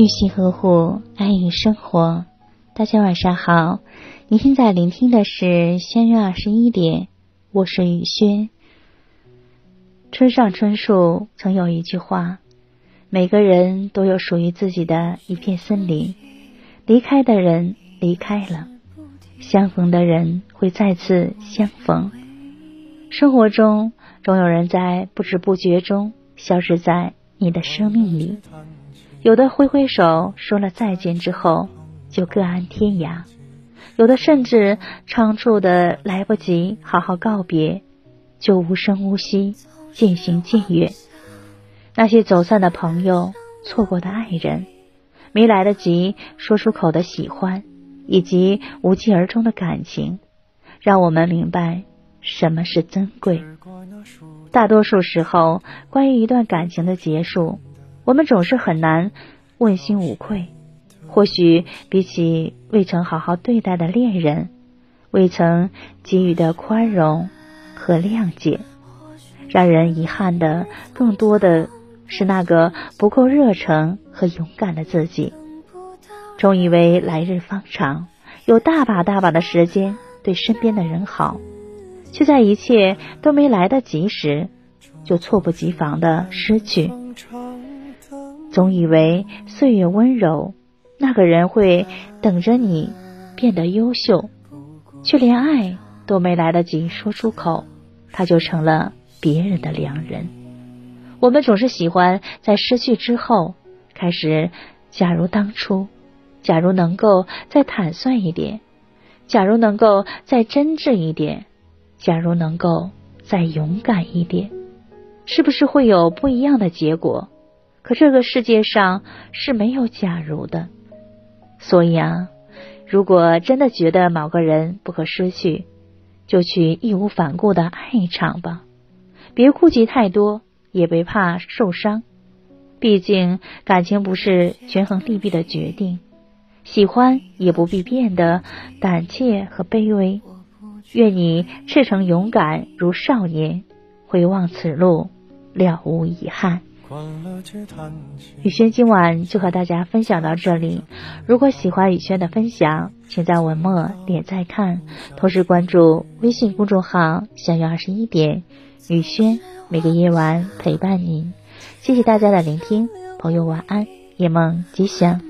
用心呵护，爱与生活。大家晚上好，您现在聆听的是相约二十一点，我是雨轩。村上春树曾有一句话：每个人都有属于自己的一片森林，离开的人离开了，相逢的人会再次相逢。生活中总有人在不知不觉中消失在你的生命里。有的挥挥手说了再见之后就各安天涯，有的甚至仓促的来不及好好告别，就无声无息渐行渐远。那些走散的朋友、错过的爱人、没来得及说出口的喜欢，以及无疾而终的感情，让我们明白什么是珍贵。大多数时候，关于一段感情的结束。我们总是很难问心无愧。或许比起未曾好好对待的恋人，未曾给予的宽容和谅解，让人遗憾的更多的是那个不够热诚和勇敢的自己。总以为来日方长，有大把大把的时间对身边的人好，却在一切都没来得及时，就猝不及防的失去。总以为岁月温柔，那个人会等着你变得优秀，却连爱都没来得及说出口，他就成了别人的良人。我们总是喜欢在失去之后开始，假如当初，假如能够再坦率一点，假如能够再真挚一点，假如能够再勇敢一点，是不是会有不一样的结果？可这个世界上是没有假如的，所以啊，如果真的觉得某个人不可失去，就去义无反顾的爱一场吧，别顾忌太多，也别怕受伤。毕竟感情不是权衡利弊的决定，喜欢也不必变得胆怯和卑微。愿你赤诚勇敢如少年，回望此路，了无遗憾。雨轩今晚就和大家分享到这里。如果喜欢雨轩的分享，请在文末点再看，同时关注微信公众号“相约二十一点”，雨轩每个夜晚陪伴您。谢谢大家的聆听，朋友晚安，夜梦吉祥。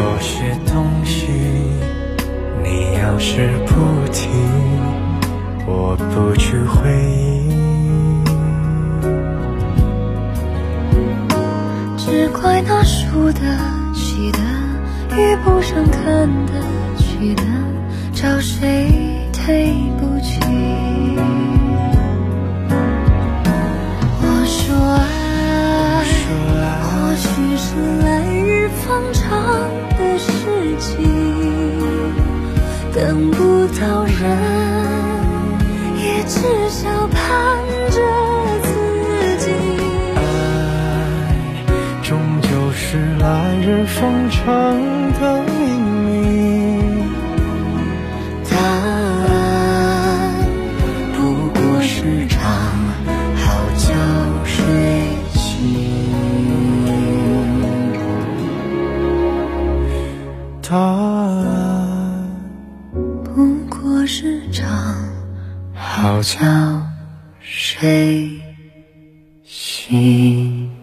有些东西，你要是不提，我不去回忆。只怪那输得起的，遇不上看得起的，找谁对等不到人，也至少盼着自己。爱终究是。来日方长的明？好觉觉睡醒。